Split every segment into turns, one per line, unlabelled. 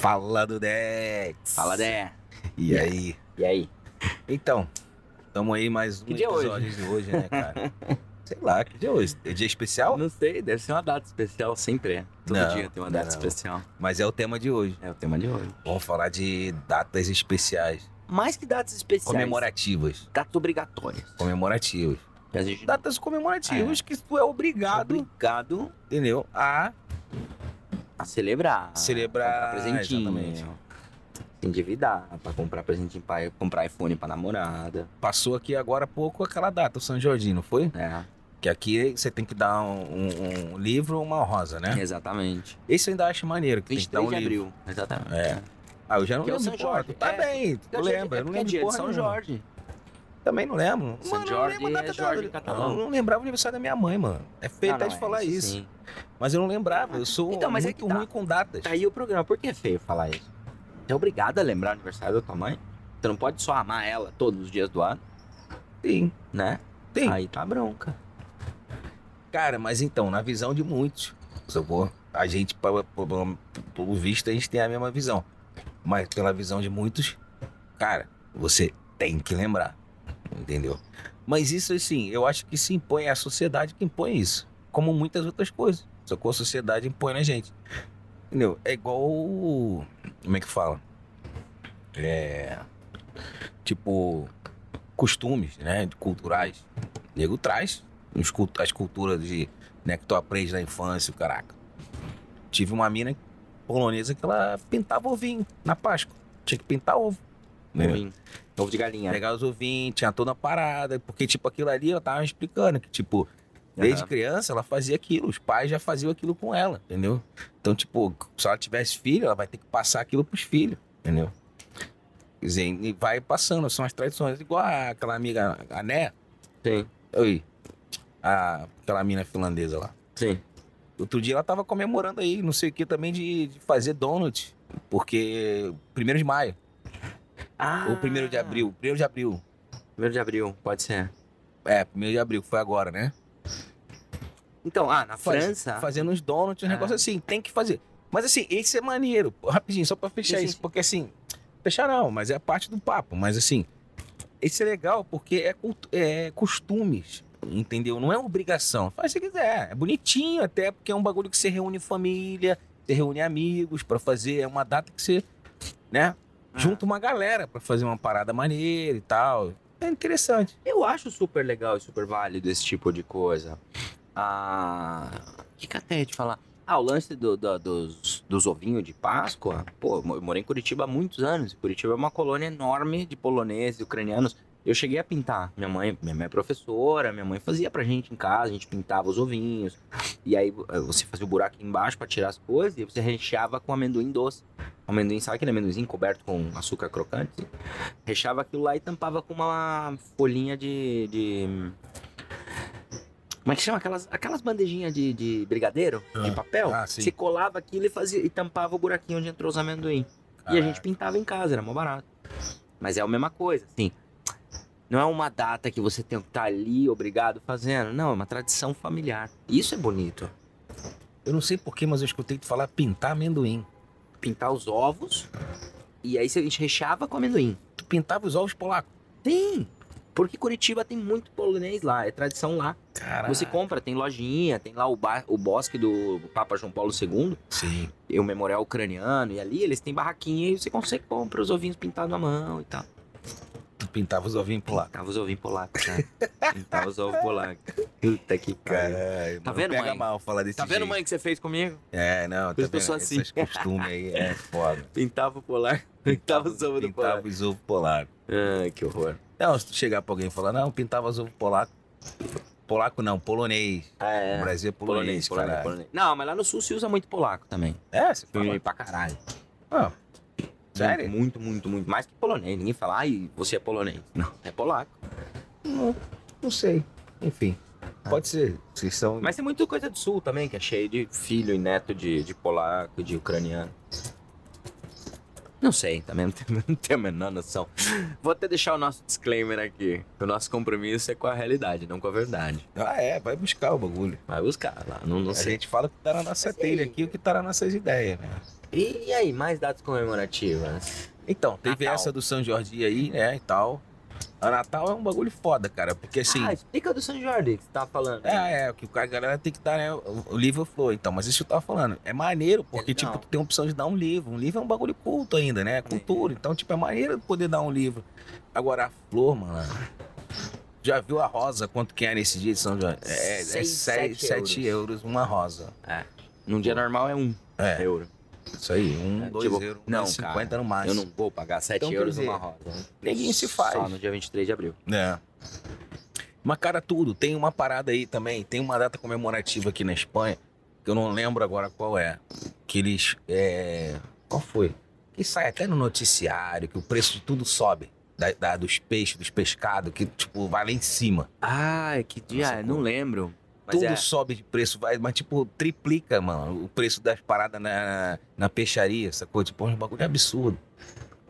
Fala do Dex.
Fala, Dé.
E aí?
E aí?
Então, tamo aí mais um
Que
episódio de hoje, né, cara? Sei lá, que dia é hoje? É dia especial?
Não sei, deve ser uma data especial, sempre é. Todo
Não,
dia tem uma data
não.
especial.
Mas é o tema de hoje.
É o tema de hoje.
Vamos falar de datas especiais.
Mais que datas especiais.
Comemorativas.
Datas obrigatórias.
Comemorativas.
Gente
Datas comemorativas que tu é obrigado,
obrigado
entendeu? A
celebrar.
Celebrar,
Comprar presentinho.
exatamente.
Se endividar pra comprar presentinho pra comprar iPhone pra namorada.
passou aqui agora há pouco aquela data, o São Jorginho, não foi?
É,
Que aqui você tem que dar um, um- um livro ou uma rosa, né?
exatamente.
Esse eu ainda acho maneiro, que tem que dar
23
um
de
livro.
abril. Exatamente.
É. Ah, eu já não
Que é o
lembro.
São Jorge.
tu tá
É,
bem, tu
É dia-
lembra?
é
Eu não
é
lembro
dia de São. Jorge.
Também não lembro. Mano, eu não
Jorge
lembro a data
é Jorge catalão.
Eu não lembrava o aniversário da minha mãe, mano. É feio
Ah,
até de
é,
falar isso.
sim.
Mas eu não lembrava. Eu sou
Então, mas é
muito
que tá.
ruim com datas.
Tá aí o programa. Por que é feio falar isso? Você é obrigado a lembrar o aniversário da tua mãe? Você não pode só amar ela todos os dias do ano,
Sim,
né?
tem.
Aí tá bronca.
Cara, mas então, na visão de muitos, sacou? A gente, pelo visto, a gente tem a mesma visão. Mas pela visão de muitos, cara, você tem que lembrar. Entendeu? Mas isso, assim, eu acho que se impõe, é a sociedade que impõe isso. Como muitas outras coisas. Sacou? A sociedade impõe na gente. Entendeu? É igual. Como é que fala? É. Tipo. Costumes, né? Culturais. O nego traz as culturas de, né, que tu aprende na infância, caraca. Tive uma mina polonesa que ela pintava ovinho na Páscoa. Tinha que pintar ovo. Né?
Ovo de galinha.
Pegar os ovinhos, tinha toda a parada. Porque, tipo, aquilo ali eu tava explicando que, tipo, desde
Aham.
criança ela fazia aquilo. Os pais já faziam aquilo com ela, entendeu? Então, tipo, se ela tivesse filho, ela vai ter que passar aquilo pros filhos, entendeu? Quer dizer, e vai passando, são as tradições. Igual aquela amiga, a Né,
Sim,
Oi. A, aquela mina finlandesa lá.
sim.
Outro dia ela tava comemorando aí, não sei o que, também de, de fazer donut. Porque. Primeiro de maio.
Ah,
Ou primeiro de abril. Primeiro de abril.
Primeiro de abril, pode ser.
É, primeiro de abril, que foi agora, né?
Então, ah, na
Faz-
França...
Fazendo uns donuts, um
Ah.
negócio assim. Tem que fazer. Mas assim, esse é maneiro. Rapidinho, só pra fechar isso. Porque assim. Fechar não, mas é parte do papo. Mas assim. Esse é legal porque é, é costumes. Entendeu? Não é obrigação. Faz se quiser. É bonitinho até, porque é um bagulho que você reúne família, você reúne amigos pra fazer. É uma data que você, né?
Ah.
Junta uma galera pra fazer uma parada maneira e tal. É interessante.
Eu acho super legal e super válido esse tipo de coisa. Ah. O que, que até ia te falar? Ah, o lance do- do- dos, dos ovinhos de Páscoa. Pô, eu morei em Curitiba há muitos anos. Curitiba é uma colônia enorme de poloneses e ucranianos. Eu cheguei a pintar. Minha mãe, minha mãe é professora, minha mãe fazia pra gente em casa, a gente pintava os ovinhos. E aí eh, você fazia o buraco embaixo pra tirar as coisas e você recheava com amendoim doce. Amendoim, sabe aquele amendoim coberto com açúcar crocante? Recheava aquilo lá e tampava com uma folhinha de. de... Como é que chama? Aquelas, aquelas bandejinhas de, de brigadeiro, de
Ah.
papel.
Ah, sim.
Você colava aquilo e, fazia, e tampava o buraquinho onde entrou os amendoim. E a gente pintava em casa, era mó barato. Mas é a mesma coisa, assim. Não é uma data que você tem que estar ali obrigado fazendo. Não, é uma tradição familiar. Isso é bonito.
Eu não sei porquê, mas eu escutei tu falar pintar amendoim.
Pintar os ovos e aí a gente recheava com amendoim.
Tu pintava os ovos polacos.
Tem! Porque Curitiba tem muito polonês lá, é tradição lá.
Caralho.
Você compra, tem lojinha, tem lá o, ba- o bosque do Papa João Paulo II,
Sim.
e o memorial ucraniano, e ali eles têm barraquinha e você consegue comprar os ovinhos pintados na mão e tal.
Pintava os ovinhos polacos.
Pintava os ovinhos polacos, né? Pintava os ovos polacos. Puta que pariu.
Caralho.
Tá vendo, mãe?
mal falar desse
Tá vendo,
jeito.
mãe, que você fez comigo?
É, não, tá vendo?
assim.
Esses costumes aí é foda.
Pintava o polar, pintava os ovos do
Pintava
polar.
os ovos polacos.
Ai, que horror.
Não, se tu chegar pra alguém e falar, não, pintava os ovos polacos. Polaco não, polonês.
Ah, é.
O Brasil é polonês,
Polonês, polonês, polonês. Não, mas lá no sul se usa muito polaco também.
É, você fala.
Pra caralho.
Ah, sério?
Muito, muito, muito. Mais que polonês. Ninguém fala, ai, você é polonês. Não, é polaco.
Não, não sei. Enfim, pode ser. Vocês são...
Mas tem muita coisa do sul também, que é cheio de filho e neto de, de polaco, de ucraniano. Não sei, também não tenho, não tenho a menor noção. Vou até deixar o nosso disclaimer aqui. O nosso compromisso é com a realidade, não com a verdade.
Ah, é, vai buscar o bagulho.
Vai buscar lá, não, não
A
sei.
gente fala o que tá na nossa
e
telha aqui, o que tá nas nossas ideias, né?
E aí, mais datas comemorativas?
Então, teve
Natal.
essa do São Jorge aí, né, e tal. A Natal é um bagulho foda, cara, porque assim...
Ah, explica do São Jorge que você tava falando.
É, é, que o cara, a galera tem que dar, né, o livro flow, então, mas isso que eu tava falando, é maneiro, porque,
legal.
tipo, tu tem a opção de dar um livro, um livro é um bagulho culto ainda, né, cultura, então, tipo, é maneiro poder dar um livro. Agora, a flor, mano, já viu a rosa, quanto que é nesse dia de São Jorge? É, é
Seis,
sete,
sete
sete euros uma rosa.
Num dia normal é um
É,
euro.
Isso aí, um,
É,
dois
tipo,
euros,
não,
não, 50
cara,
no
Eu
máximo.
não vou pagar 7
Então,
euros
dizer,
numa rosa.
Neguinho se faz.
Só no dia 23 de abril.
É. Mas, cara, tudo. Tem uma parada aí também. Tem uma data comemorativa aqui na Espanha, que eu não lembro agora qual é. Que eles. É... Qual foi? Que sai até no noticiário, que o preço de tudo sobe. Da, da- dos peixes, dos pescados, que, tipo, vai lá em cima.
Ah, é que dia?
Nossa,
é? não lembro.
Tudo
é.
sobe de preço, vai, mas, tipo, triplica, mano, o preço das paradas na, na peixaria, sacou? Tipo, um bagulho absurdo.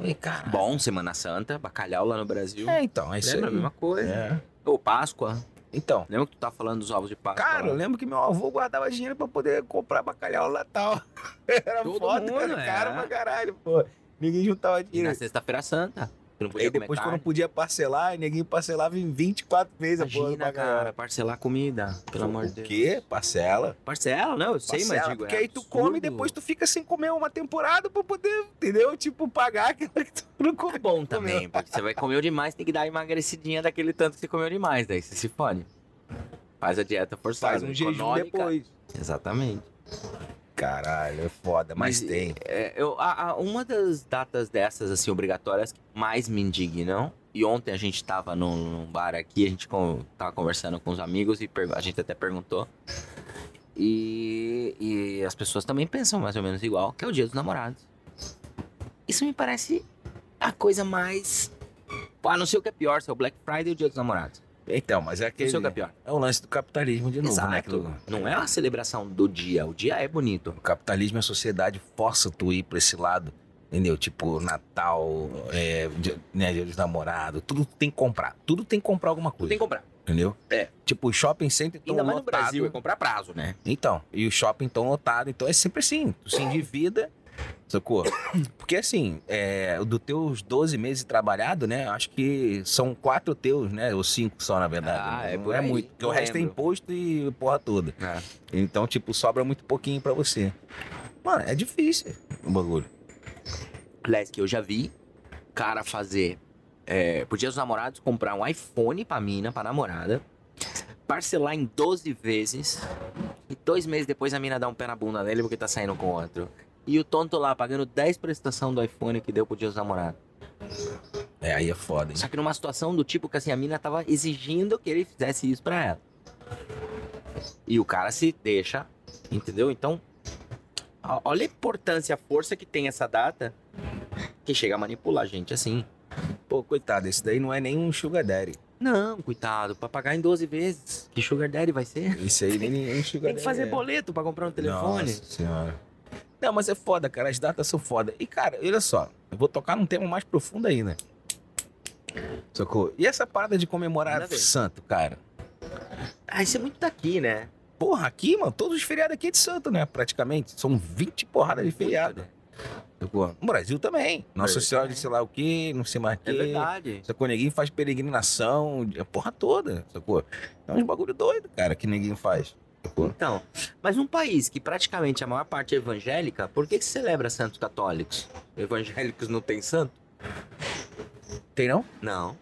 E, cara.
Bom, Semana Santa, bacalhau lá no Brasil.
É, então, é isso
Lembra a
aí.
mesma coisa.
É.
Ô, Páscoa.
Então,
Lembra que tu tá falando dos ovos de Páscoa?
Cara, eu
lá?
lembro que meu avô guardava dinheiro pra poder comprar bacalhau no Natal. Era
Todo
foda,
mundo,
era
é.
caro pra caralho, pô. Ninguém juntava
E
dinheiro.
na Sexta-feira Santa. Tu não podia
Aí depois, quando podia parcelar, ninguém parcelava em 24 vezes a porra
Imagina, cara, parcelar comida. Pelo amor de
O
Deus.
quê? Parcela.
Parcela, não, eu sei, mas
Parcela,
digo,
Porque
é
aí tu come e depois tu fica sem comer uma temporada pra poder, entendeu? Tipo, pagar aquilo que tu não
É
comeu.
bom também, porque você vai comer demais, tem que dar emagrecidinha daquele tanto que você comeu demais, daí você se fode. Faz a dieta forçada.
Faz um jejum
econômica.
depois.
Exatamente.
Caralho, é foda, mas,
Mas,
tem.
É, eu, a- a- uma das datas dessas, assim, obrigatórias que mais me indignam, e ontem a gente tava num, num bar aqui, a gente con- tava conversando com os amigos e a gente até perguntou. E, e as pessoas também pensam mais ou menos igual, que é o dia dos namorados. Isso me parece a coisa mais. Pô, não sei o que é pior, se é o Black Friday ou o dia dos namorados.
Então, mas é
Não
aquele...
sei o que é pior.
É o lance do capitalismo de novo, né?
Exato.
Aquilo-
Não é uma celebração do dia, o dia é bonito.
O capitalismo a sociedade força tu ir pra esse lado, entendeu? Tipo, Natal, é, dia, né, dia dos namorados, tudo tu tem que comprar. Tudo tem que comprar alguma coisa,
tem que comprar.
entendeu?
É.
Tipo, o shopping sempre tão
Ainda mais no
lotado.
Brasil, é comprar prazo, né?
Então, e o shopping tão lotado, então é sempre assim, tu se endivida, sacou? Porque assim, é, do teus 12 meses trabalhado, né, acho que são quatro teus, né, ou cinco só, na verdade.
Ah,
né?
é
Não é
aí,
muito, porque o resto é imposto e porra toda.
É.
Então, tipo, sobra muito pouquinho pra você. Mano, é difícil o bagulho.
Aliás, que eu já vi cara fazer. É, pro dia dos namorados, comprar um iPhone pra mina, pra namorada. Parcelar em 12 vezes. E dois meses depois a mina dá um pé na bunda dele porque tá saindo com outro. E o tonto lá pagando 10 prestação do iPhone que deu pro dia dos namorados.
É, aí é foda, hein?
Só que numa situação do tipo que assim, a mina tava exigindo que ele fizesse isso pra ela. E o cara se deixa, entendeu? Então, olha a importância, a força que tem essa data que chega a manipular a gente assim.
Pô, coitado, esse daí não é nem um sugar daddy.
Não, coitado, pra pagar em 12 vezes. Que sugar daddy vai ser?
Esse aí nem, nem um sugar
Tem que
daddy
fazer
é.
boleto pra comprar um telefone.
Nossa senhora. Não, mas é foda, cara. As datas são foda. E, cara, olha só. Eu vou tocar num tema mais profundo ainda. Sacou? E essa parada de comemorar
ver.
santo, cara?
Ah, isso é muito daqui, né?
Porra, aqui, mano, todos os feriados aqui é de santo, né? Praticamente. São 20 porradas de feriado.
Muito, né?
Sacou? No Brasil também. Nossa
Brasil
Senhora de sei lá o quê, não sei mais o
É
quê.
verdade.
Sacou? Ninguém faz peregrinação, a porra toda, sacou? É uns bagulho doido, cara, que ninguém faz.
Então, mas num país que praticamente a maior parte é evangélica, por que, que se celebra santos católicos? Evangélicos não tem santo?
Tem não?
Não,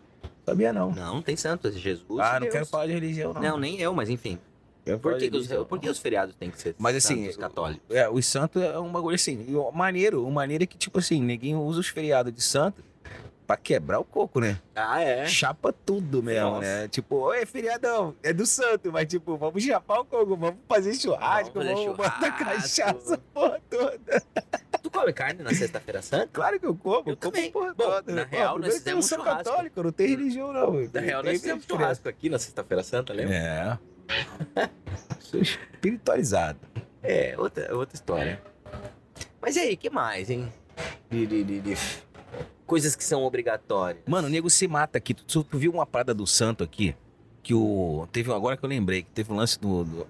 Sabia não.
não, não tem santo. É Jesus.
ah, não
Deus.
quero falar de religião, não.
Não, nem eu, mas enfim.
Quero
Por que, que os, por que os feriados têm que ser
Mas assim,
santos católicos?
É, os santos é um bagulho assim. o maneiro, o maneiro é que, tipo assim, ninguém usa os feriados de santo pra quebrar o coco, né?
Ah, é?
Chapa tudo mesmo,
Nossa.
né? Tipo, oi, feriadão, é do santo, mas tipo, vamos chapar o coco, vamos fazer churrasco,
Vamos fazer
vamos botar
churrasco.
cachaça, porra toda.
Tu come carne na sexta-feira santa?
Claro que eu como,
Eu
eu como
também.
porra
Bom,
toda.
na
Pô,
real,
primeiro
nós fizemos
sou
churrasco.
católico, não tenho religião, não.
Na real, nós fizemos churrasco aqui na sexta-feira santa, lembra?
É. Sou espiritualizado.
É, outra, outra história. Mas e aí, que mais, hein? De, de, de, de- Coisas que são obrigatórias.
Mano, o nego se mata aqui. Tu, tu viu uma parada do santo aqui? Que o. Teve agora que eu lembrei, que teve um lance do, do-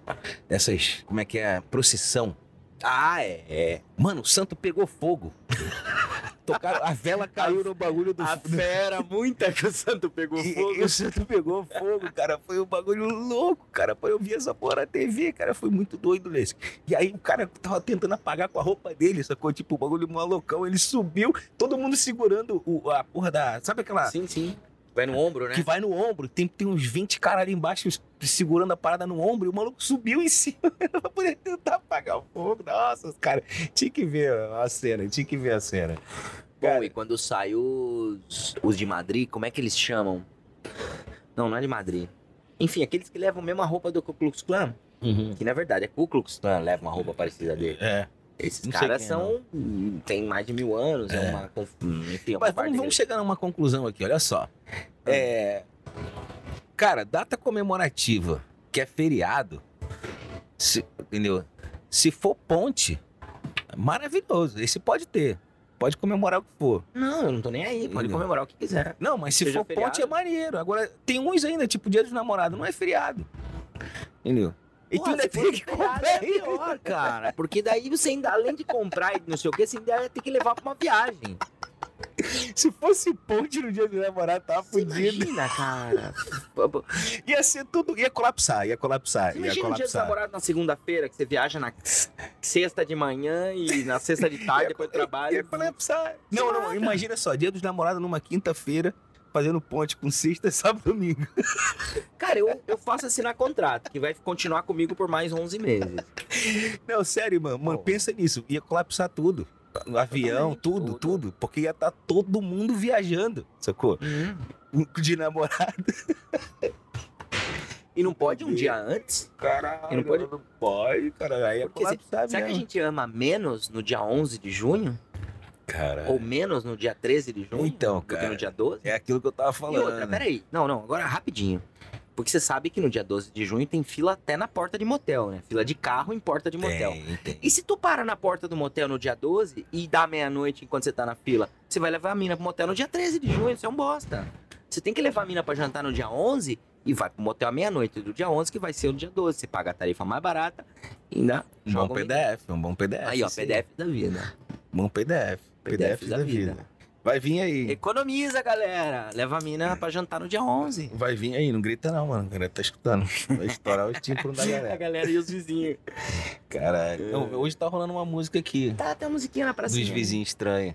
dessas. Como é que é? Procissão.
Ah, é. é.
Mano, o santo pegou fogo. Tocaram, a vela caiu no bagulho do
A fera, muita que o santo pegou
E,
fogo.
e o santo pegou fogo, cara. Foi um bagulho louco, cara. Eu vi essa porra na TV, cara. Foi muito doido nesse. E aí o cara tava tentando apagar com a roupa dele, sacou? Tipo, o bagulho malucão. Ele subiu, todo mundo segurando o, a porra da. Sabe aquela.
Sim, sim. Vai no ombro, né?
Que vai no ombro, tem, tem uns 20 caras ali embaixo segurando a parada no ombro e o maluco subiu em cima pra poder tentar apagar o fogo. Nossa, cara, tinha que ver a cena, tinha que ver a cena.
Bom, e quando sai os, os de Madrid, como é que eles chamam? Não, não é de Madrid. Enfim, aqueles que levam a mesma roupa do Ku Klux Klan. Que na verdade é Ku Klux Klan, leva uma roupa parecida dele.
É.
Esses caras
quem é,
são. tem mais de mil anos, é,
É.
uma. conf- Enfim, é uma
Mas vamos, vamos chegar numa conclusão aqui, olha só. É. Cara, data comemorativa, que é feriado, se- entendeu? Se for ponte, maravilhoso. Esse pode ter. Pode comemorar o que for.
Não, eu não tô nem aí, pode comemorar o que quiser.
Não, mas se
Seja
for
feriado.
ponte é maneiro. Agora, tem uns ainda, tipo Dia dos Namorados, não é feriado. Entendeu? E tu ainda tem que comprar
é pior, cara. Porque daí você ainda, além de comprar e não sei o que, você ainda ter que levar pra uma viagem.
Se fosse ponte no dia dos namorados, tava
Você
fudido.
imagina, cara.
Ia ser tudo. Ia colapsar, ia colapsar,
Você
ia
imagina o dia dos
colapsar.
namorados na segunda-feira, que você viaja na sexta de manhã e na sexta de tarde, depois do trabalho.
Ia colapsar. Não, não, imagina só, dia dos namorados numa quinta-feira, fazendo ponte com sexta, sábado e domingo.
Cara, eu, eu faço assinar contrato, que vai continuar comigo por mais 11 meses.
Não, sério, mano, mano, pensa nisso. Ia colapsar tudo. O avião, tudo,
tudo.
tudo. Porque ia estar todo mundo viajando, sacou? De namorado.
E não pode um dia antes?
Caralho,
E não pode-
não pode, cara. Aí ia
Porque se- Será que a gente ama menos no dia 11 de junho?
Cara,
Ou menos no dia 13 de junho?
Então, cara,
no dia 12?
é aquilo que eu tava
E
falando.
outra, peraí. Não, não, agora rapidinho. Porque você sabe que no dia 12 de junho tem fila até na porta de motel, né? Fila de carro em porta de motel.
Tem, tem.
E se tu para na porta do motel no dia 12 e dá meia-noite enquanto você tá na fila, você vai levar a mina pro motel no dia 13 de junho, isso é um bosta. Você tem que levar a mina pra jantar no dia 11 e vai pro motel à meia-noite do dia 11, que vai ser no dia 12. Você paga a tarifa mais barata e ainda
Um bom
um-
PDF, um bom PDF.
Aí, ó,
sim.
PDF da vida.
Bom PDF. PDF, da,
da
vida.
vida.
Vai vir aí.
Economiza, galera. Leva a mina pra jantar no dia 11.
Vai vir aí, não grita não, mano. A galera tá escutando. Vai estourar os tímpanos da
A
galera.
galera e os vizinhos.
Caralho. Não, hoje tá rolando uma música aqui.
Tá, tem uma musiquinha na pracinha.
Dos vizinhos estranhos.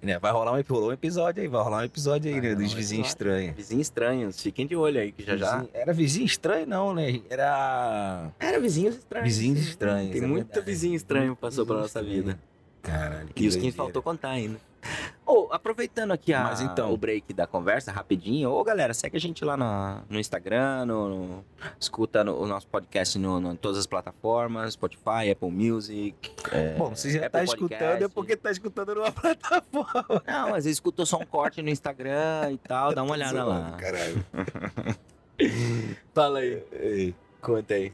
Né? Vai rolar um, rolou um episódio aí, vai rolar um episódio aí,
Vai
né?
rolar
Dos vizinhos estranhos.
Vizinhos estranhos. Fiquem de olho aí, que já já...
Era vizinho estranho, não, né? Era.
Era vizinhos estranhos.
Vizinhos estranhos,
Tem
é
muito
verdade.
vizinho estranho passou pela
vizinho
nossa
estranho.
vida.
Caralho.
E os que
doideira.
faltou contar ainda. Ô, aproveitando aqui a,
Mas então-
o break da conversa, rapidinho. Ô, galera, segue a gente lá na- no Instagram, no, no- escuta no- o nosso podcast no, no- em todas as plataformas, Spotify, Apple Music. é,
Bom, você já
Apple
tá escutando, é
Podcast.
porque tá escutando numa plataforma.
Não, mas escutou só um corte no Instagram e tal, dá uma olhada lá.
Caralho.
Fala aí,
Ei.
conta aí.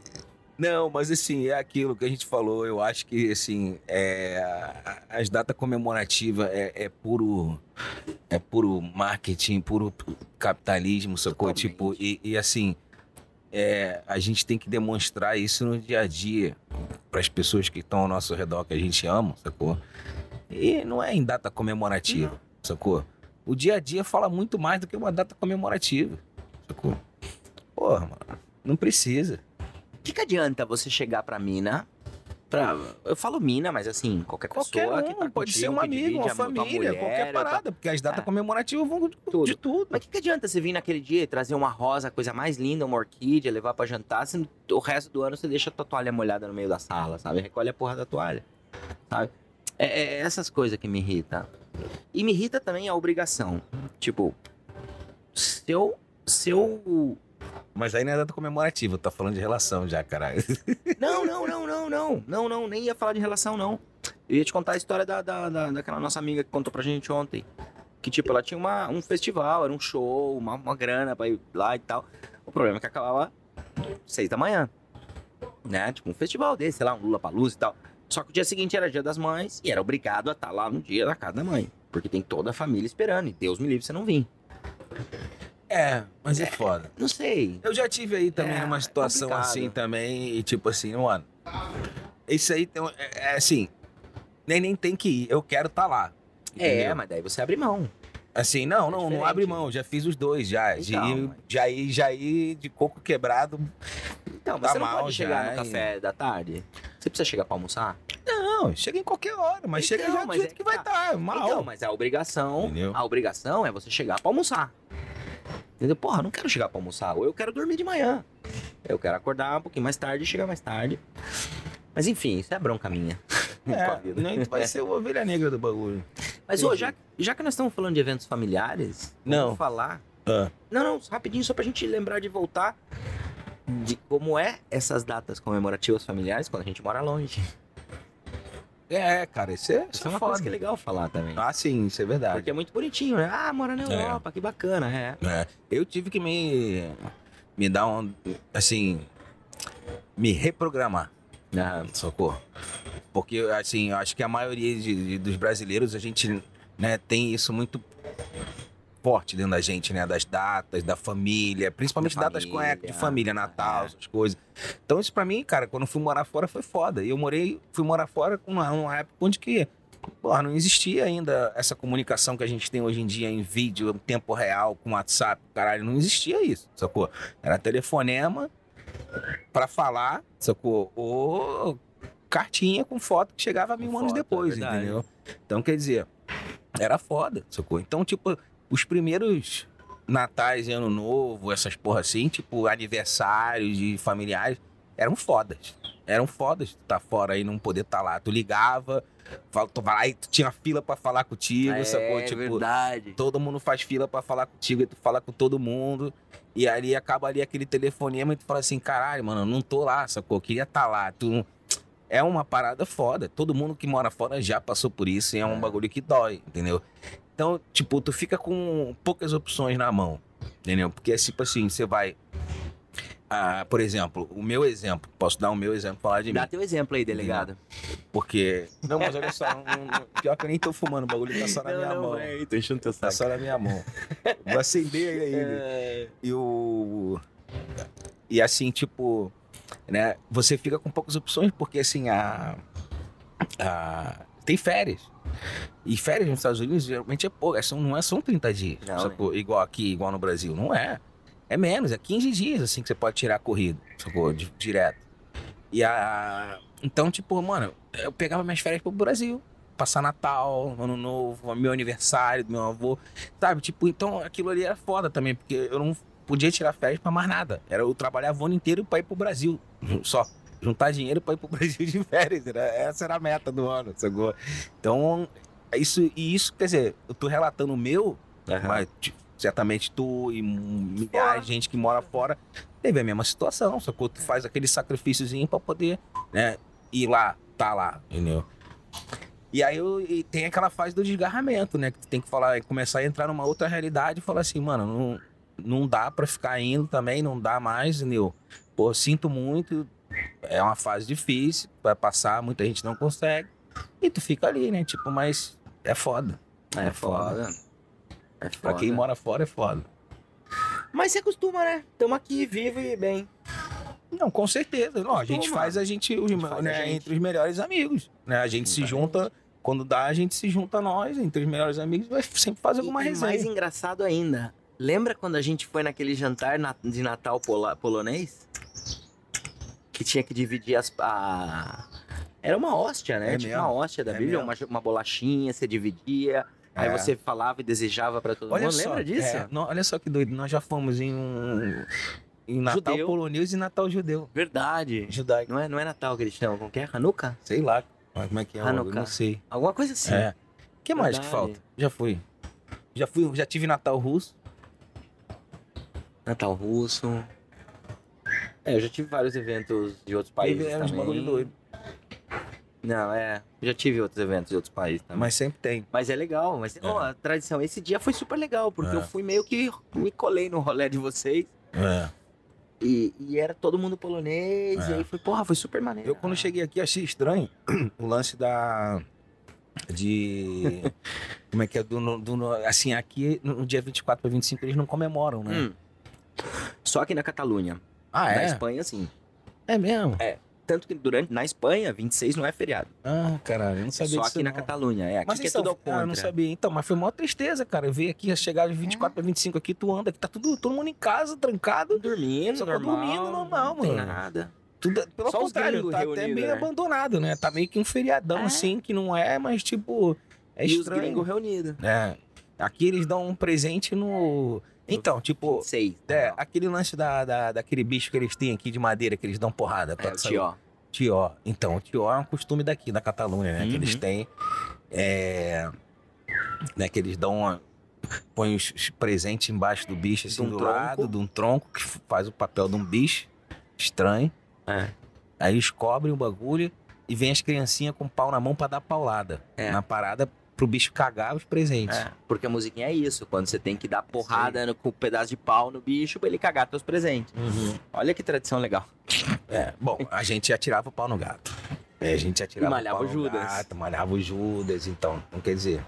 Não, mas assim, é aquilo que a gente falou. Eu acho que, assim, é, as datas comemorativas é, é puro. É puro marketing, puro capitalismo, sacou?
Totalmente.
Tipo, e, e, assim, é, a gente tem que demonstrar isso no dia a dia para as pessoas que estão ao nosso redor, que a gente ama, sacou? E não é em data comemorativa, sacou? O dia a dia fala muito mais do que uma data comemorativa, sacou? Porra, mano, não precisa.
O que, que adianta você chegar pra mina? Pra, eu falo mina, mas assim, qualquer,
Qualquer
pessoa
um,
que tá
pode ser um amigo, uma família,
mulher,
qualquer
tua-
parada, porque as datas
É.
comemorativas vão de
Tudo.
de tudo.
Mas o que, que adianta você vir naquele dia e trazer uma rosa, coisa mais linda, uma orquídea, levar pra jantar, se o resto do ano você deixa a tua toalha molhada no meio da sala, sabe? Recolhe a porra da toalha, sabe? É, é essas coisas que me irritam. E me irrita também a obrigação. Tipo, se eu, se eu
Mas aí não é data comemorativa, tá falando de relação já, caralho.
Não, não, não, não, não. Não, não, nem ia falar de relação, não. Eu ia te contar a história da, da, da- daquela nossa amiga que contou pra gente ontem. Que, tipo, ela tinha uma, um festival, era um show, uma, uma grana pra ir lá e tal. O problema é que acabava seis da manhã. Né? Tipo, um festival desse, sei lá, um Lula pra luz e tal. Só que o dia seguinte era dia das mães e era obrigado a estar lá no dia da casa da mãe. Porque tem toda a família esperando. E Deus me livre você não vir.
É, mas é foda.
Não sei.
Eu já tive aí também
É,
numa
é
situação
complicado.
assim também, e tipo assim, mano. Isso aí tem, é, é assim, nem, nem tem que ir, eu quero estar lá.
É,
entendeu?
mas daí você abre mão.
Assim, não,
É
não, não abre mão, já fiz os dois já.
Então,
já ir, já ir de coco quebrado.
Então,
Tá
você não pode chegar
já,
no café da tarde. Você precisa chegar pra almoçar?
Não, chega em qualquer hora, mas
Então,
chega já do jeito
é
que
que
vai
tá.
estar, mal.
Então, mas a obrigação,
Entendeu?
a obrigação é você chegar pra almoçar. Entendeu? Porra, não quero chegar pra almoçar, ou eu quero dormir de manhã. Eu quero acordar um pouquinho mais tarde e chegar mais tarde. Mas enfim, isso é bronca minha.
é, não, tu vai ser o ovelha negra do bagulho.
Mas, ô, já, já que nós estamos falando de eventos familiares,
Não.
vamos falar.
Ah.
Não, não, rapidinho, só pra gente lembrar de voltar de como é essas datas comemorativas familiares quando a gente mora longe.
É, cara, isso é,
Isso é uma coisa que é
legal.
falar também.
Ah, sim, isso é verdade.
Porque é muito bonitinho, né? Ah, mora na
É.
Europa, que bacana, é.
É, eu tive que me, me dar um, assim, me reprogramar,
Ah,
socorro. Porque, assim, eu acho que a maioria de- de- dos brasileiros, a gente, né, tem isso muito forte dentro da gente, né, das datas, da família, principalmente
Da
datas com é, de
família,
família, Natal,
é.
essas coisas. Então isso pra mim, cara, quando eu fui morar fora foi foda. E eu morei, fui morar fora com uma, uma época onde que, porra, não existia ainda essa comunicação que a gente tem hoje em dia em vídeo, em tempo real, com WhatsApp, caralho, não existia isso, sacou? Era telefonema pra falar, sacou? Ou cartinha com foto que chegava mil
Com
anos
foto, é
depois,
verdade.
entendeu? Então, quer dizer, era foda, sacou? Então, tipo, os primeiros natais e ano novo, essas porra assim, tipo, aniversários de familiares, eram fodas. Eram fodas tu tá fora aí não poder estar lá. Tu ligava, tu vai lá e tu tinha fila pra falar contigo, sacou?
é
Tipo,
verdade.
todo mundo faz fila pra falar contigo e tu fala com todo mundo. E ali acaba ali aquele telefonema e tu fala assim, caralho, mano, eu não tô lá, sacou? Eu queria estar lá. Tu É uma parada foda. Todo mundo que mora fora já passou por isso e é um bagulho que dói, entendeu? Então, tipo, tu fica com poucas opções na mão, entendeu? Porque, tipo assim, você vai... Ah, por exemplo, o meu exemplo, posso dar o meu exemplo, falar de mim.
Dá teu exemplo aí, delegado.
Porque... Não, mas olha só, não- não- pior que eu nem tô fumando, o bagulho tá só na minha mão.
é, tô enchendo teu
Tá
saco.
só na minha mão. Vou acender ele.
É,
E o. E assim, tipo, né? Você fica com poucas opções, porque assim, a. a tem férias. E férias nos Estados Unidos geralmente é pouco, são, não é, são 30 dias.
Não,
sacou? Igual aqui, igual no Brasil. Não é. É menos, é 15 dias assim que você pode tirar a corrida, sacou? Di- direto. E a. Então, tipo, mano, eu pegava minhas férias pro Brasil. Passar Natal, Ano Novo, meu aniversário do meu avô. Sabe? Tipo, então aquilo ali era foda também, porque eu não podia tirar férias pra mais nada. Era eu trabalhava o ano inteiro pra ir pro Brasil. Só. Juntar dinheiro pra ir pro Brasil de férias. Era, essa era a meta do ano, sacou? Então, isso, e isso, quer dizer, eu tô relatando o meu,
aham.
mas tipo, certamente tu e milhares de gente que mora fora teve a mesma situação, sacou? Tu faz aquele sacrifíciozinho pra poder, né, ir lá, tá lá, entendeu? E aí eu, e tem aquela fase do desgarramento, né? Que tu tem que falar, começar a entrar numa outra realidade e falar assim, mano, não, não dá pra ficar indo também, não dá mais, entendeu? Pô, sinto muito, é uma fase difícil, vai passar, muita gente não consegue. E tu fica ali, né? Tipo, mas é foda.
É foda. É
Pra
foda.
quem mora fora é foda.
Mas você acostuma, né? Tamo aqui, vivo e bem.
Não, com certeza. Não, a gente faz a gente, os,
gente faz
né,
a gente.
entre os melhores amigos. Né? A gente se junta, quando dá, a gente se junta nós, entre os melhores amigos, vai sempre fazer alguma
e, e
resenha.
mais engraçado ainda. Lembra quando a gente foi naquele jantar de Natal pola- polonês? Que tinha que dividir as. A... Era uma hóstia, né?
É
tipo uma hóstia da
É
Bíblia, uma, uma bolachinha, você dividia. Aí
É.
você falava e desejava pra todo
Olha
mundo.
só,
Lembra disso?
é, não, olha só que doido. Nós já fomos em um. Em Natal
Judeu.
polonês e Natal judeu.
Verdade.
Judaico.
Não é, não é Natal que chamam, como que é? Hanukkah?
Sei lá. Como é que é?
Hanukkah.
Não sei.
Alguma coisa assim.
É. O que mais que
Verdade.
falta? Já fui. Já fui, já tive Natal russo.
Natal russo. É, eu já tive vários eventos de outros países
Teve, é, uns
também.
bagulho doido.
Não, é. Já tive outros eventos de outros países também.
Mas sempre tem.
Mas é legal, mas ó, a tradição. Esse dia foi super legal, porque
É.
eu fui meio que me colei no rolê de vocês.
É.
E, e era todo mundo polonês,
É.
e aí foi, porra, foi super maneiro.
Eu quando cheguei aqui achei estranho o lance da de como é que é do, do assim aqui no dia 24 para 25 eles não comemoram, né?
Hum. Só que na Catalunha.
Ah,
Na
é?
Espanha, sim.
É mesmo?
É. tanto que durante, na Espanha, 26 não é feriado.
Ah, caralho, eu não
É
sabia
só
disso
aqui na
não.
Catalunha. É, aqui
Mas
que é
então,
tudo ao
ah, eu não sabia. Então, mas foi uma tristeza, cara. Eu vi aqui, chegar de 24 pra 25 aqui, tu anda, que tá tudo, todo mundo em casa, trancado.
Dormindo,
Só tá
normal.
dormindo normal,
não tem
mano.
nada.
Tudo, pelo
Só os
contrário, tá até
reunidos,
meio
né?
abandonado, né? Tá meio que um feriadão,
É.
assim, que não é, mas tipo, é
e os
estranho.
gringos reunidos.
É. Aqui eles dão um presente no. Então, tipo,
26.
é, aquele lance da, da, daquele bicho que eles têm aqui de madeira, que eles dão porrada.
É,
pra
o
sair.
tió.
Tió. Então, o tió é um costume daqui, da Catalunha, né? Que eles
Uhum.
têm. É, né, que eles dão. Uma, põem os presentes embaixo do bicho, assim,
um
do
tronco.
lado, de um tronco, que faz o papel de um bicho estranho.
É.
Aí eles cobrem o bagulho e vem as criancinhas com pau na mão pra dar paulada.
É.
Na parada pro bicho cagar os presentes.
É, porque a musiquinha é isso, quando você tem que dar porrada no- com um pedaço de pau no bicho pra ele cagar teus presentes. Olha que tradição legal.
É, bom, a gente atirava o pau no gato. É, a gente atirava
E malhava
o pau
o
no
Judas.
gato, malhava o Judas, então, não quer dizer.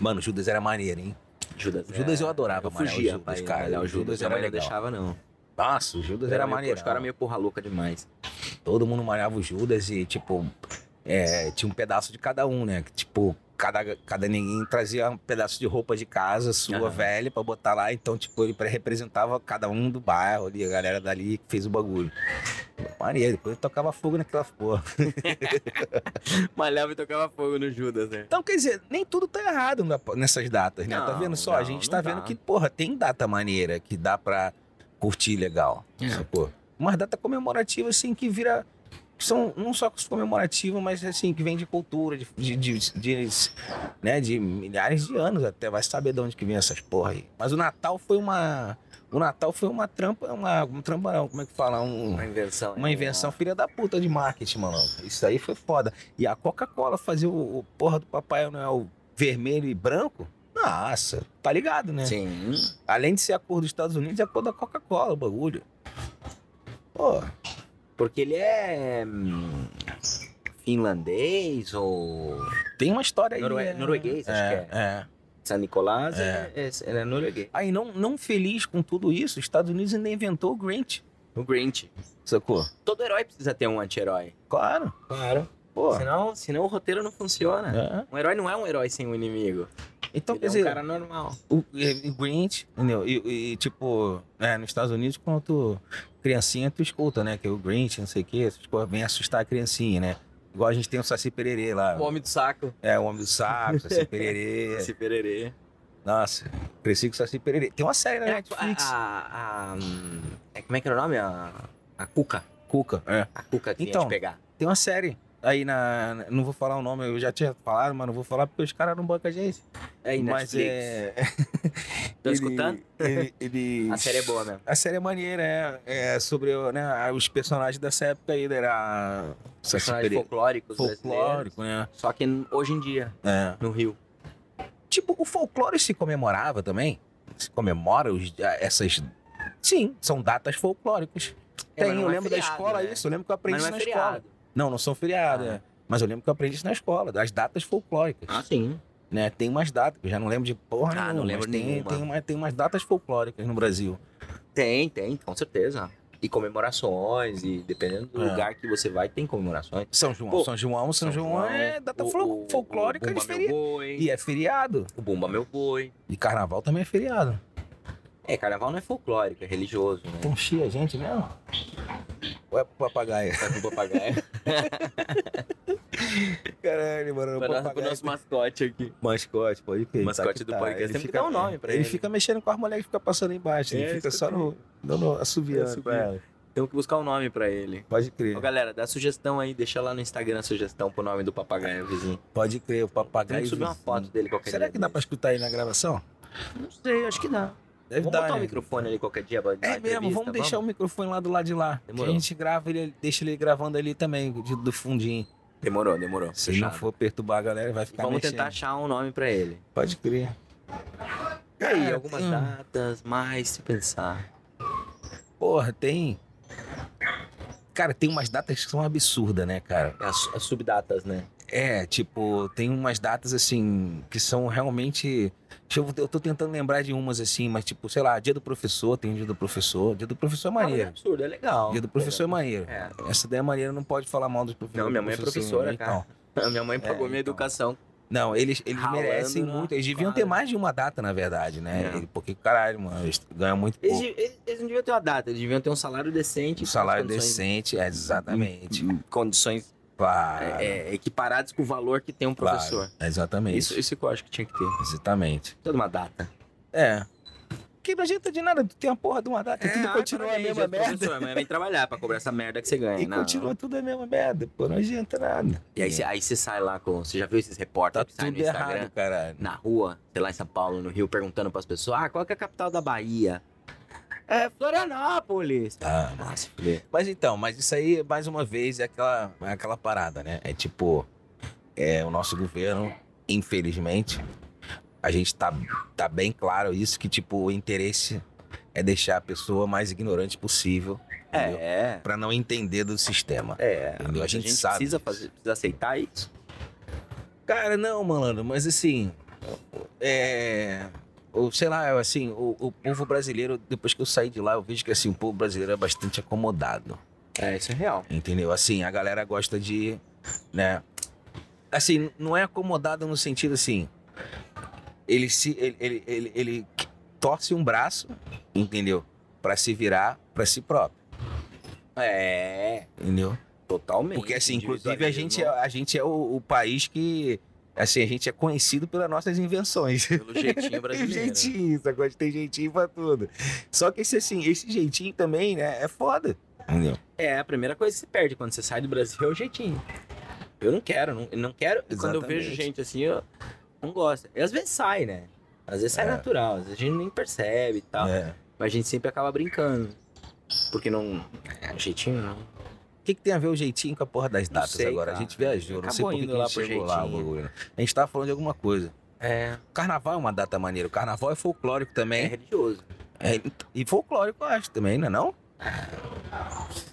Mano, o Judas era maneiro, hein?
Judas,
O Judas eu adorava
eu
malhar o
fugia,
Judas, cara.
malhar
O Judas era
mãe não
legal.
deixava não.
Nossa, o Judas era,
meio-
maneiro.
Eu era meio porra louca demais.
Todo mundo malhava o Judas e, tipo, é, tinha um pedaço de cada um, né? Tipo, cada, cada ninguém trazia um pedaço de roupa de casa sua
Aham.
velha pra botar lá. Então, tipo, ele representava cada um do bairro ali, a galera dali que fez o bagulho. Maneiro, depois ele tocava fogo naquela porra.
Malhava e tocava fogo no Judas, né?
Então, quer dizer, nem tudo tá errado nessas datas, né? tá
Não,
vendo só? a
não,
gente
não
tá
tá.
vendo que, porra, tem data maneira que dá pra curtir legal.
É.
Sacou? Uma data comemorativa, assim, que vira. São não só comemorativa, mas assim, que vem de cultura, de, de, de, de, né, de milhares de anos até. Vai saber de onde que vem essas porra aí. Mas o Natal foi uma. O Natal foi uma trampa, uma, um trampa não, como é que fala? Um,
Uma invenção.
uma
né?
invenção filha da puta de marketing, mano. Isso aí foi foda. E a Coca-Cola fazer o, o porra do Papai Noel vermelho e branco? Nossa, tá ligado, né?
Sim.
Além de ser a cor dos Estados Unidos, é a cor da Coca-Cola, o bagulho. Pô,
Porque ele é hum, finlandês ou
tem uma história aí.
Norue-
né?
norueguês, acho
é,
que
é.
São Nicolás é, é, é norueguês.
Aí, não, não feliz com tudo isso, os Estados Unidos ainda inventou o Grinch.
O Grinch.
Sacou?
Todo herói precisa ter um anti-herói.
Claro.
Claro.
Pô.
Senão, senão o roteiro não funciona.
É.
Um herói não é um herói sem um inimigo.
Então,
Ele
quer
é um
dizer,
cara normal.
o, o Grinch, entendeu? E, e, tipo, né, nos Estados Unidos, quando tu, criancinha, tu escuta, né? Que é o Grinch, não sei o quê, essas coisas, vem assustar a criancinha, né? Igual a gente tem o Saci Pererê lá.
O homem do saco.
É, o Homem do Saco, Saci Pererê.
Esse pererê.
Nossa, cresci com o Saci Pererê. Tem uma série na
É,
Netflix.
a, a- a- é, como é que era o nome? A, a Cuca.
Cuca, é.
A Cuca que
Então,
pegar.
Tem uma série aí na... Não vou falar o nome, eu já tinha falado, mas não vou falar porque os caras não bancam a gente.
Aí,
mas
Netflix.
é...
Tô
ele-
escutando?
Ele, ele-
A série é boa mesmo.
A série é maneira, é, é sobre né, os personagens dessa época aí, era Saci
Personagens folclóricos
folclórico, né?
Só que hoje em dia,
É.
no Rio.
Tipo, o folclore se comemorava também? Se comemora os, essas... Sim, são datas folclóricas.
É,
Tem, eu
é
lembro da
feriado,
escola
né?
isso, eu lembro que eu aprendi
não
na
é
escola.
Feriado.
Não, não são feriados,
Ah.
é. Mas eu lembro que eu aprendi isso na escola, das datas folclóricas.
Ah, sim.
Né? Tem umas datas, eu já não lembro de porra
Ah,
nenhuma,
não lembro
tem,
nenhuma.
tem, uma- tem umas datas folclóricas no Brasil.
Tem, tem, com certeza. E comemorações, e dependendo do
É.
lugar que você vai, tem comemorações.
São João,
Pô,
São João, São, João, é data
o-
fol-
o-
folclórica
o
de
Bumba
feriado.
Meu Boi,
E é feriado.
o Bumba Meu Boi.
E carnaval também é feriado.
É, carnaval não é folclórico, é religioso, né?
Então chia a gente mesmo? Ou é pro papagaio?
Vai pro papagaio.
Caralho, mano, o
pro
papagaio.
nosso mascote aqui.
Mascote, pode crer.
Mascote
tá
do
tá.
podcast.
Ele
Tem que dar um nome pra
ele.
ele.
fica mexendo com as mulheres que ficam passando embaixo.
É,
ele fica só
que
no, dando, assobiando pra ela.
Temos que buscar um nome pra ele.
Pode crer.
Ô, galera, dá sugestão aí, deixa lá no Instagram a sugestão pro nome do papagaio vizinho.
Pode crer, o
Tem
papagaio.
que subir uma
vizinho.
foto dele qualquer
Será
dia.
que dá pra escutar aí na gravação?
Não sei, acho que dá.
Deve
Vamos
dar,
botar o
né?
microfone ali qualquer dia
É mesmo, vamos deixar o microfone lá do lado de lá. Que
Demorou.
a gente grava ele, deixa ele gravando ali também, de- do fundinho.
Demorou, demorou.
Se
Fechado.
não for perturbar a galera, vai
E
ficar
vamos
mexendo.
tentar achar um nome pra ele.
Pode crer.
E aí, algumas
tem um-
datas, mais se pensar.
Porra, tem. cara, tem umas datas que são absurdas, né, cara?
As, as subdatas, né?
É, tipo, tem umas datas assim que são realmente. Deixa eu, eu tô tentando lembrar de umas assim, mas tipo, sei lá, dia do professor, tem dia do professor. Dia do professor é
Ah, é
maneiro.
absurdo, é legal.
Dia do professor é maneiro.
É.
Essa daí é maneira, não pode falar mal dos professores.
Não, minha mãe é
professor,
professora,
então.
cara. Minha mãe pagou
É,
minha
então.
educação.
Não, eles, eles
Ralando
merecem muito. Eles deviam ter
quadra.
mais de uma data, na verdade, né?
É.
Porque, caralho, mano, eles ganham muito
Eles,
pouco.
eles- eles não deviam ter uma data, eles deviam ter um salário decente.
Um salário decente, é, exatamente.
Condições
Claro.
é, é, equiparadas com o valor que tem um
claro,
professor.
Exatamente.
Isso, isso que eu acho que tinha que ter.
Exatamente.
Toda uma data.
É. Que não adianta de nada, tu tem a porra de uma data,
É,
tudo
ai,
continua a
parabéns,
mesma
do
merda.
Amanhã vem trabalhar pra cobrar essa merda que você ganha.
E
não.
continua tudo a mesma merda, pô, não adianta nada.
E aí, você- aí você sai lá com. Você já viu esses repórteres
Tá
que saem no Instagram?
errado.
Na rua, sei lá, em São Paulo, no Rio, perguntando pras pessoas: ah, qual que é a capital da Bahia? É Florianópolis.
Ah,
Ah, fuder.
Mas então, mas isso aí, mais uma vez, é aquela, é aquela parada, né? É tipo, é, o nosso governo, infelizmente, a gente tá, tá bem claro isso, que tipo, o interesse é deixar a pessoa mais ignorante possível, entendeu?
É.
Pra não entender do sistema.
É,
Entendeu? A
mas
gente sabe
precisa, fazer, precisa aceitar isso.
Cara, não, malandro, mas assim, é... Sei lá, assim, o, o povo brasileiro, depois que eu saí de lá, eu vejo que assim, o povo brasileiro é bastante acomodado.
É, isso é real.
Entendeu? Assim, a galera gosta de, né? Assim, não é acomodado no sentido assim. Ele se ele, ele, ele, ele torce um braço, entendeu? Pra se virar pra si próprio,
É,
entendeu?
totalmente.
Porque assim, inclusive a gente é, a gente é o, o país que assim, a gente é conhecido pelas nossas invenções.
Pelo jeitinho brasileiro.
jeitinho, sacou? A gente tem jeitinho pra tudo. Só que esse assim, esse jeitinho também, né, é foda. Entendeu?
É, a primeira coisa que se perde quando você sai do Brasil é o jeitinho. Eu não quero, não, não quero. e Quando eu vejo
Exatamente.
gente assim, eu não gosto. E às vezes sai, né? Às vezes sai
É.
natural, às vezes a gente nem percebe e tal.
É.
Mas a gente sempre acaba brincando. Porque não. É, jeitinho não.
O que, que tem a ver o jeitinho com a porra das datas
sei,
agora?
cara.
A gente viajou, não sei
Acabou
por que a
lá
gente chegou lá. bagulho. né? A gente tava falando de alguma coisa.
É.
Carnaval é uma data maneira. O carnaval é folclórico
É
também.
religioso.
É, e folclórico, eu acho, também, não é não?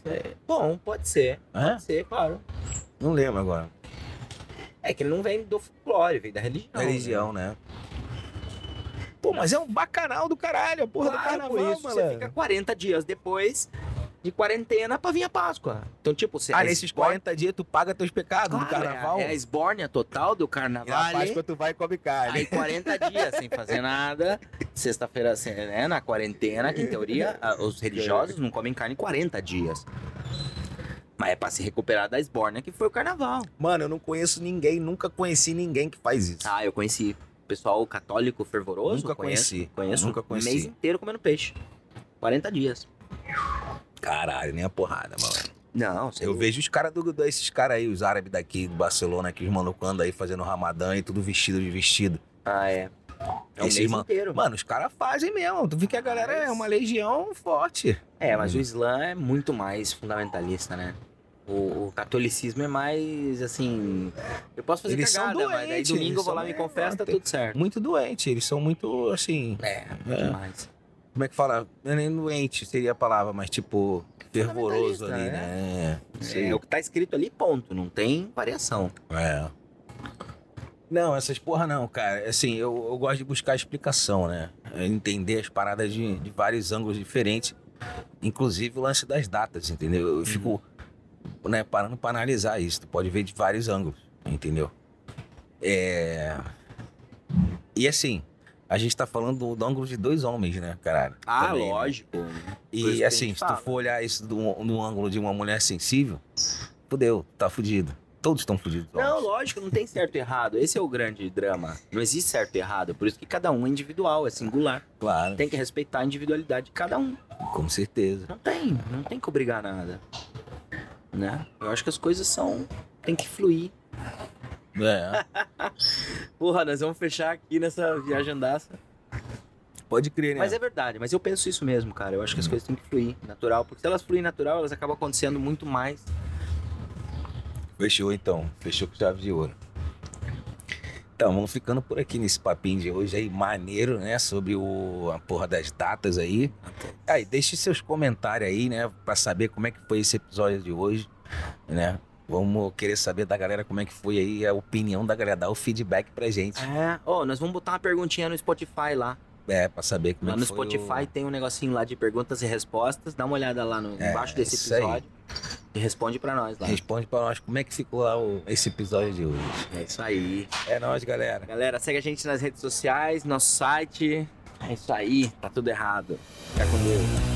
É, bom, pode ser.
É?
Pode ser, claro.
Não lembro agora.
É que ele não vem do folclore, vem da religião.
Religião, né? Pô, mas é um bacanal do caralho, a porra
Claro,
do carnaval,
isso
mano.
você fica 40 dias depois de quarentena pra vir a Páscoa. Então, tipo, você
Ah, nesses
esbórnia-
40 dias tu paga teus pecados do
Claro,
carnaval.
É, é a esbórnia total do
E
carnaval.
na
ali.
Páscoa tu vai e come carne.
Aí 40 dias sem fazer nada. Sexta-feira, assim, né, na quarentena, que em teoria os religiosos não comem carne 40 dias. Mas é pra se recuperar da esbórnia que foi o carnaval.
Mano, eu não conheço ninguém, nunca conheci ninguém que faz isso.
Ah, eu conheci pessoal católico fervoroso.
Nunca
conheço,
conheci.
Conheço
Nunca
um
conheci.
mês inteiro comendo peixe. 40 dias.
Caralho, nem a porrada, mano.
Não, você
Eu vejo os caras do, do- esses caras aí, os árabes daqui do Barcelona, que os malucos andam aí fazendo ramadã e tudo vestido de vestido.
Ah, é. É
Esse
mês
irmão-
inteiro.
Mano, os caras fazem mesmo. Tu vê que a galera é uma legião forte.
É, mas o Islã é muito mais fundamentalista, né? O, o catolicismo é mais, assim... Eu posso fazer
Eles
cagada, mas aí
doentes,
domingo eu vou lá me confesso, tá
é,
tudo certo.
Muito doente. Eles são muito, assim.
É,
É.
demais.
Como é que fala? É nem doente seria a palavra, mas tipo, fervoroso ali,
Fundamentalista,
né? É.
É o que tá escrito ali, ponto. Não tem variação.
É. Não, essas porra não, cara. Assim, eu, eu gosto de buscar explicação, né? É Entender as paradas de, de vários ângulos diferentes. Inclusive o lance das datas, entendeu? Eu fico né, parando pra analisar isso. Tu pode ver de vários ângulos, entendeu? É... E assim, a gente tá falando do, ângulo de dois homens, né, caralho?
Ah,
Também, né?
lógico. Isso
E assim, se tu
fala.
for olhar isso do, do ângulo de uma mulher sensível, fudeu, tá fudido. Todos estão fudidos.
Não, lógico, não tem certo e errado. Esse é o grande drama. Não existe certo e errado. Por isso que cada um é individual, é singular.
Claro,
Tem que respeitar a individualidade de cada um.
com certeza.
Não tem, não tem que obrigar nada. Né? Eu acho que as coisas são. Tem que fluir.
É,
Porra, nós vamos fechar aqui nessa viajandaça.
pode crer, né?
Mas é verdade, mas eu penso isso mesmo, cara. Eu acho que as coisas têm que fluir natural. Porque se elas fluírem natural, elas acabam acontecendo muito mais.
Fechou então, fechou com chave de ouro. Então, vamos ficando por aqui nesse papinho de hoje aí, maneiro, né? Sobre o, a porra das datas aí. Aí, deixe seus comentários aí, né? Pra saber como é que foi esse episódio de hoje, né? Vamos querer saber da galera como é que foi aí a opinião da galera, dar o feedback pra gente.
É, ó, nós vamos botar uma perguntinha no Spotify lá.
É, pra saber como
Lá
é
no
que foi
Spotify
o...
tem um negocinho lá de perguntas e respostas. Dá uma olhada lá no,
É,
embaixo desse
isso aí.
episódio e responde pra nós lá.
Responde pra nós como é que ficou lá o- esse episódio de hoje.
É isso aí.
É nóis, galera.
Galera, segue a gente nas redes sociais, nosso site. É isso aí, tá tudo errado. Fica com Deus.